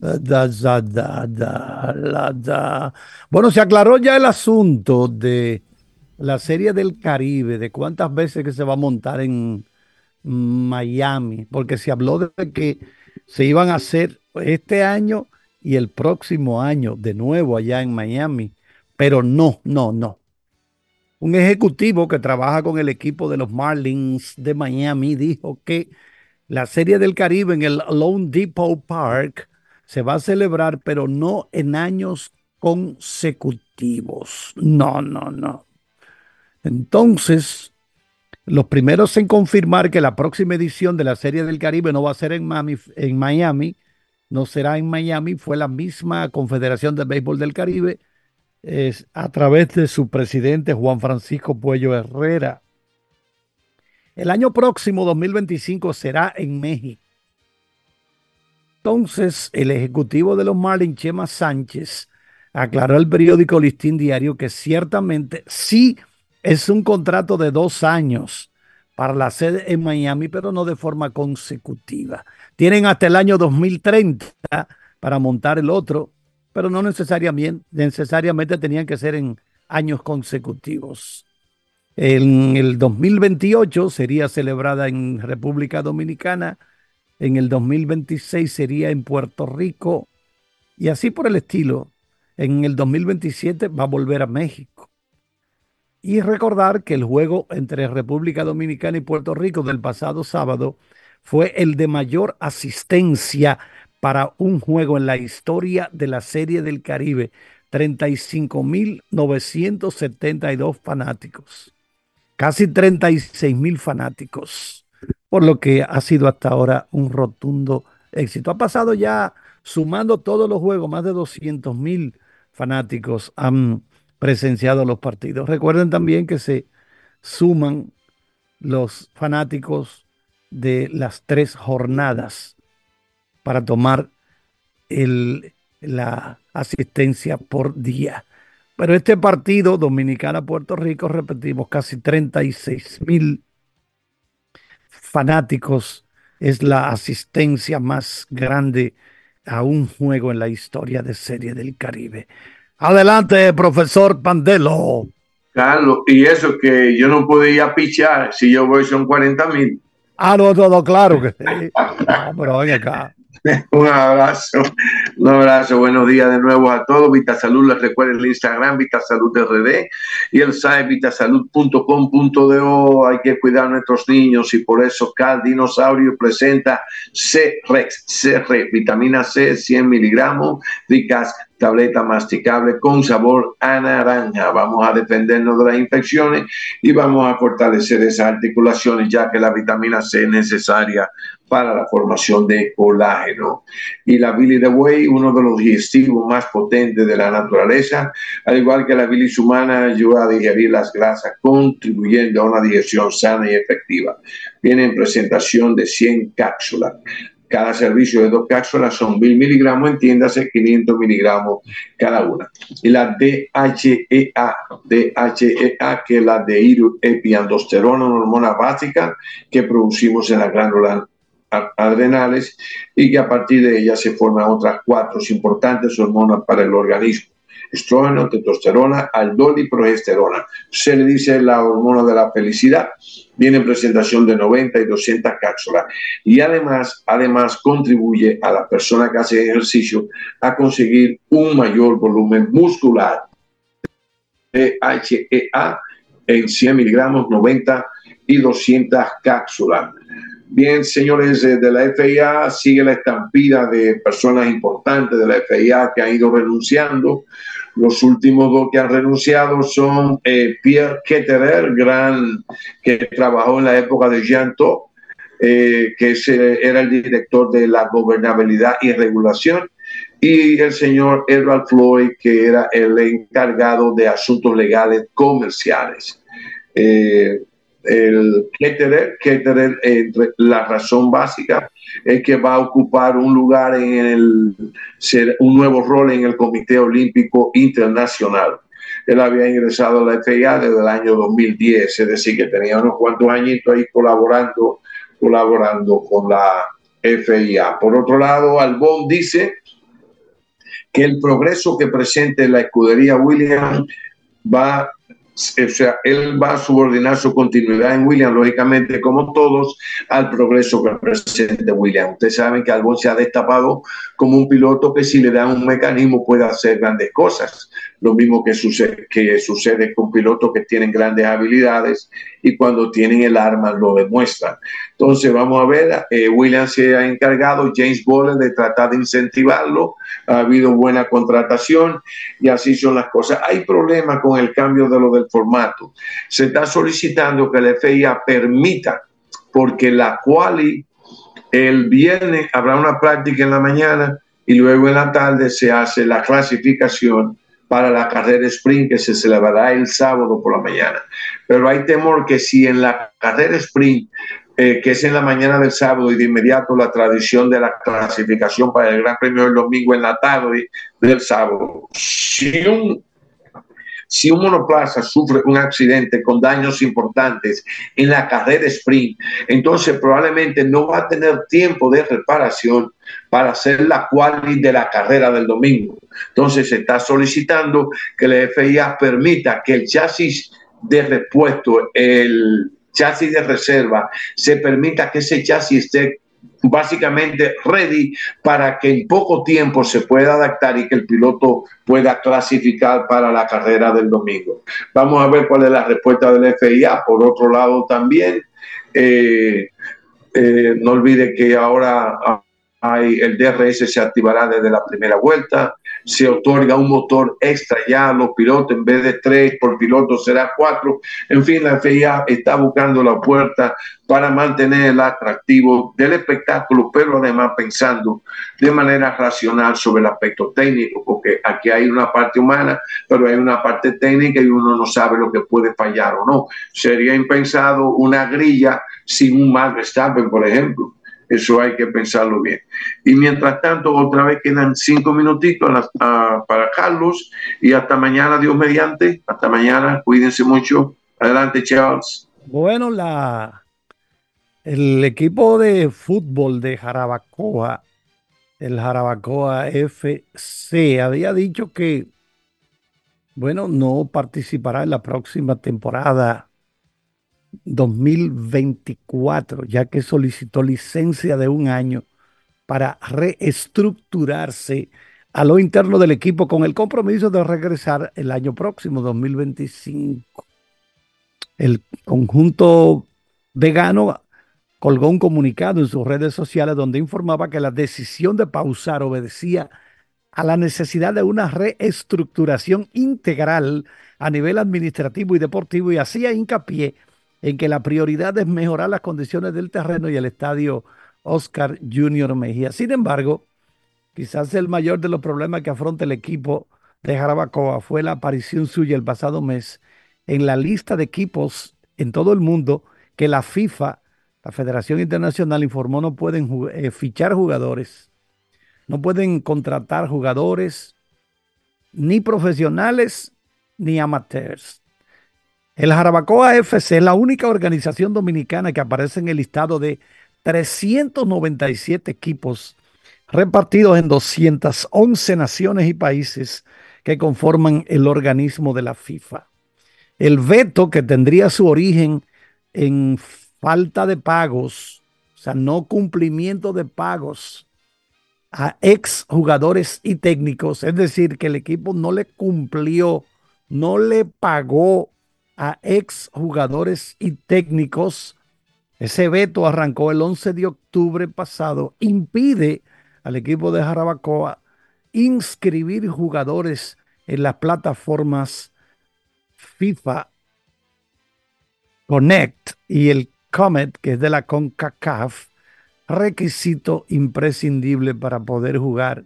da, da, da. Bueno, se aclaró ya el asunto de la serie del Caribe, de cuántas veces que se va a montar en Miami, porque se habló de que se iban a hacer este año y el próximo año de nuevo allá en Miami, pero no, no, no. Un ejecutivo que trabaja con el equipo de los Marlins de Miami dijo que la serie del Caribe en el Lone Depot Park se va a celebrar, pero no en años consecutivos. No, no, no. Entonces, los primeros en confirmar que la próxima edición de la Serie del Caribe no va a ser en Miami, no será en Miami, fue la misma Confederación de Béisbol del Caribe, es a través de su presidente Juan Francisco Puello Herrera. El año próximo, 2025, será en México. Entonces, el ejecutivo de los Marlins, Chema Sánchez, aclaró al periódico Listín Diario que ciertamente sí es un contrato de dos años para la sede en Miami, pero no de forma consecutiva. Tienen hasta el año 2030 para montar el otro, pero no necesariamente, necesariamente tenían que ser en años consecutivos. En el 2028 sería celebrada en República Dominicana en el 2026 sería en Puerto Rico y así por el estilo. En el 2027 va a volver a México. Y recordar que el juego entre República Dominicana y Puerto Rico del pasado sábado fue el de mayor asistencia para un juego en la historia de la Serie del Caribe. 35.972 fanáticos. Casi 36.000 fanáticos por lo que ha sido hasta ahora un rotundo éxito. Ha pasado ya, sumando todos los juegos, más de 200 mil fanáticos han presenciado los partidos. Recuerden también que se suman los fanáticos de las tres jornadas para tomar la asistencia por día. Pero este partido, Dominicana-Puerto Rico, repetimos, casi 36 mil fanáticos es la asistencia más grande a un juego en la historia de Serie del Caribe. Adelante, profesor Pandelo. Carlos, y eso que yo no podía pichar, si yo voy son 40 mil. Ah, no, todo claro que sí. pero ven acá. un abrazo, un abrazo, buenos días de nuevo a todos. Vitasalud, les recuerden el Instagram Vitasalud RD y el site vitasalud.com.do. Hay que cuidar a nuestros niños y por eso Cal Dinosaurio presenta C-Rex, C-Rex, vitamina C, 100 miligramos, ricas tableta masticable con sabor a naranja. Vamos a defendernos de las infecciones y vamos a fortalecer esas articulaciones ya que la vitamina C es necesaria para la formación de colágeno. Y la bilis de buey, uno de los digestivos más potentes de la naturaleza, al igual que la bilis humana, ayuda a digerir las grasas, contribuyendo a una digestión sana y efectiva. Viene en presentación de 100 cápsulas. Cada servicio de dos cápsulas son 1000 miligramos, entiéndase 500 miligramos cada una. Y la DHEA, DHEA, que es la de epiandosterona, una hormona básica que producimos en la glándula adrenales y que a partir de ella se forman otras cuatro importantes hormonas para el organismo. Estrógeno, testosterona, aldol y progesterona. Se le dice la hormona de la felicidad. Viene en presentación de 90 y 200 cápsulas. Y además, además contribuye a la persona que hace ejercicio a conseguir un mayor volumen muscular. DHEA en 100 miligramos, 90 y 200 cápsulas. Bien, señores de la FIA, sigue la estampida de personas importantes de la FIA que han ido renunciando. Los últimos dos que han renunciado son eh, Pierre Ketterer, gran, que trabajó en la época de Jean eh, que era el director de la gobernabilidad y regulación, y el señor Edward Floyd, que era el encargado de asuntos legales comerciales. Eh, el Ketterer, Ketterer la razón básica es que va a ocupar un lugar en el, un nuevo rol en el Comité Olímpico Internacional. Él había ingresado a la FIA desde el año 2010, es decir, que tenía unos cuantos añitos ahí colaborando, colaborando con la FIA. Por otro lado, Albón dice que el progreso que presente la escudería Williams va o sea, él va a subordinar su continuidad en William, lógicamente, como todos, al progreso que presente William. Ustedes saben que Albon se ha destapado como un piloto que si le dan un mecanismo puede hacer grandes cosas. Lo mismo que sucede, que sucede con pilotos que tienen grandes habilidades y cuando tienen el arma lo demuestran. Entonces, vamos a ver, eh, se ha encargado, James Bowler, de tratar de incentivarlo. Ha habido buena contratación y así son las cosas. Hay problemas con el cambio de lo del formato. Se está solicitando que la FIA permita, porque la quali el viernes habrá una práctica en la mañana y luego en la tarde se hace la clasificación para la carrera sprint que se celebrará el sábado por la mañana. Pero hay temor que si en la carrera sprint, eh, que es en la mañana del sábado y de inmediato la tradición de la clasificación para el Gran Premio del domingo en la tarde del sábado, si un si un monoplaza sufre un accidente con daños importantes en la carrera sprint, entonces probablemente no va a tener tiempo de reparación para hacer la quali de la carrera del domingo. Entonces se está solicitando que la FIA permita que el chasis de repuesto, el chasis de reserva, se permita que ese chasis esté básicamente ready para que en poco tiempo se pueda adaptar y que el piloto pueda clasificar para la carrera del domingo. Vamos a ver cuál es la respuesta del FIA. Por otro lado, también, eh, eh, no olvide que ahora el DRS se activará desde la primera vuelta se otorga un motor extra ya a los pilotos, en vez de tres por piloto será cuatro. En fin, la FIA está buscando la puerta para mantener el atractivo del espectáculo, pero además pensando de manera racional sobre el aspecto técnico, porque aquí hay una parte humana, pero hay una parte técnica y uno no sabe lo que puede fallar o no. Sería impensado una grilla sin un mal Verstappen, por ejemplo eso hay que pensarlo bien. Y mientras tanto, otra vez quedan cinco minutitos para Carlos y hasta mañana, Dios mediante. Hasta mañana, cuídense mucho. Adelante, Charles. Bueno, la, el equipo de fútbol de Jarabacoa, el Jarabacoa FC, había dicho que, bueno, no participará en la próxima temporada 2024, ya que solicitó licencia de un año para reestructurarse a lo interno del equipo con el compromiso de regresar el año próximo, 2025. El conjunto vegano colgó un comunicado en sus redes sociales donde informaba que la decisión de pausar obedecía a la necesidad de una reestructuración integral a nivel administrativo y deportivo y hacía hincapié que la prioridad es mejorar las condiciones del terreno y el estadio Oscar Junior Mejía. Sin embargo, quizás el mayor de los problemas que afronta el equipo de Jarabacoa fue la aparición suya el pasado mes en la lista de equipos en todo el mundo que la FIFA, la Federación Internacional, informó no pueden eh, fichar jugadores, no pueden contratar jugadores ni profesionales ni amateurs. El Jarabacoa FC es la única organización dominicana que aparece en el listado de 397 equipos repartidos en 211 naciones y países que conforman el organismo de la FIFA. El veto que tendría su origen en falta de pagos, o sea, no cumplimiento de pagos a ex jugadores y técnicos, es decir, que el equipo no le cumplió, no le pagó a ex jugadores y técnicos. Ese veto arrancó el 11 de octubre pasado. Impide al equipo de Jarabacoa inscribir jugadores en las plataformas FIFA Connect y el Comet, que es de la CONCACAF, requisito imprescindible para poder jugar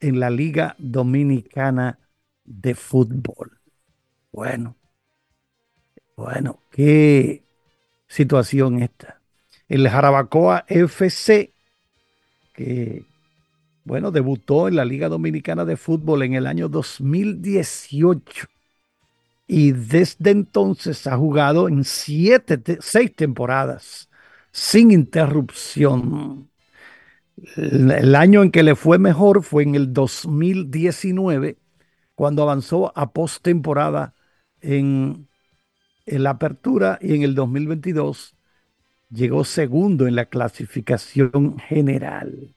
en la Liga Dominicana de Fútbol. Bueno, bueno, qué situación esta. El Jarabacoa FC, que, bueno, debutó en la Liga Dominicana de Fútbol en el año 2018 y desde entonces ha jugado en siete, seis temporadas sin interrupción. El año en que le fue mejor fue en el 2019, cuando avanzó a postemporada en, en la apertura y en el 2022 llegó segundo en la clasificación general.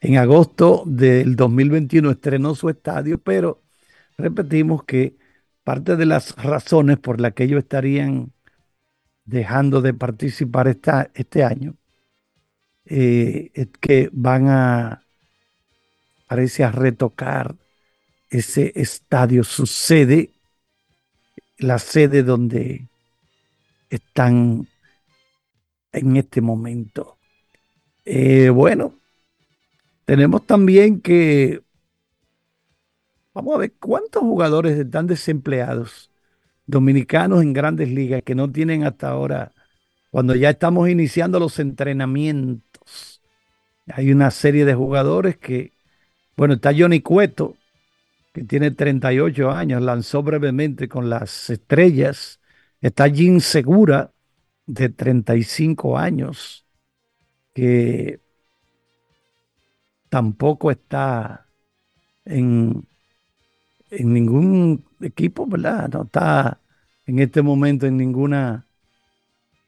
En agosto del 2021 estrenó su estadio, pero repetimos que parte de las razones por las que ellos estarían dejando de participar esta, este año eh, es que van a, parece a retocar ese estadio, su sede, la sede donde están en este momento. Eh, bueno, tenemos también que, vamos a ver cuántos jugadores están desempleados, dominicanos en grandes ligas que no tienen hasta ahora, cuando ya estamos iniciando los entrenamientos. Hay una serie de jugadores que, bueno, está Johnny Cueto, que tiene 38 años, lanzó brevemente con las estrellas. Está Jim Segura, de 35 años, que tampoco está en, en ningún equipo, ¿verdad? No está en este momento en ninguna,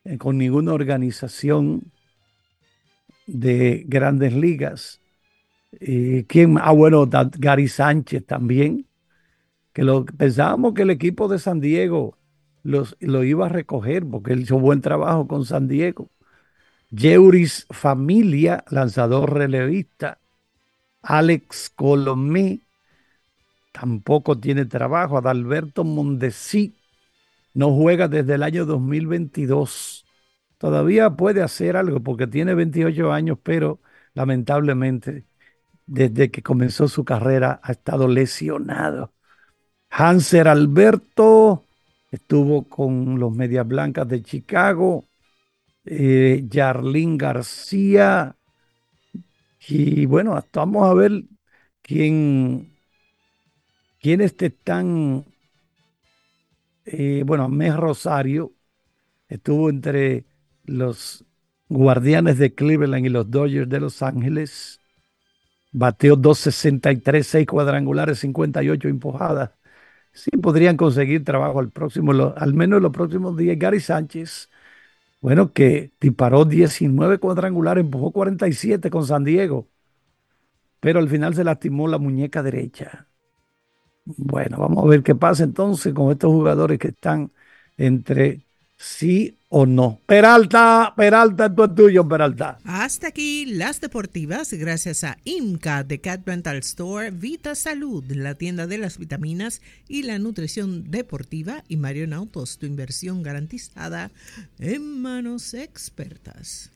eh, con ninguna organización de grandes ligas. ¿Quién? Ah, bueno, Gary Sánchez también, que pensábamos que el equipo de San Diego los, lo iba a recoger porque él hizo buen trabajo con San Diego. Jeuris Familia, lanzador relevista. Alex Colomé tampoco tiene trabajo. Adalberto Mondesi no juega desde el año 2022. Todavía puede hacer algo porque tiene 28 años, pero lamentablemente desde que comenzó su carrera ha estado lesionado. Hanser Alberto estuvo con los Medias Blancas de Chicago, eh, García, y bueno, vamos a ver quién, quiénes están, eh, bueno, Mes Rosario estuvo entre los Guardianes de Cleveland y los Dodgers de Los Ángeles. Bateó 263, 6 cuadrangulares, 58 empujadas sí podrían conseguir trabajo al próximo, al menos en los próximos días. Gary Sánchez, bueno, que disparó 19 cuadrangulares, empujó 47 con San Diego, pero al final se lastimó la muñeca derecha. Bueno, vamos a ver qué pasa entonces con estos jugadores que están entre sí o no. Peralta, Peralta, esto es tuyo, Peralta. Hasta aquí las deportivas, gracias a IMCA de Cat Store, Vita Salud, la tienda de las vitaminas y la nutrición deportiva, y Marion Autos, tu inversión garantizada en manos expertas.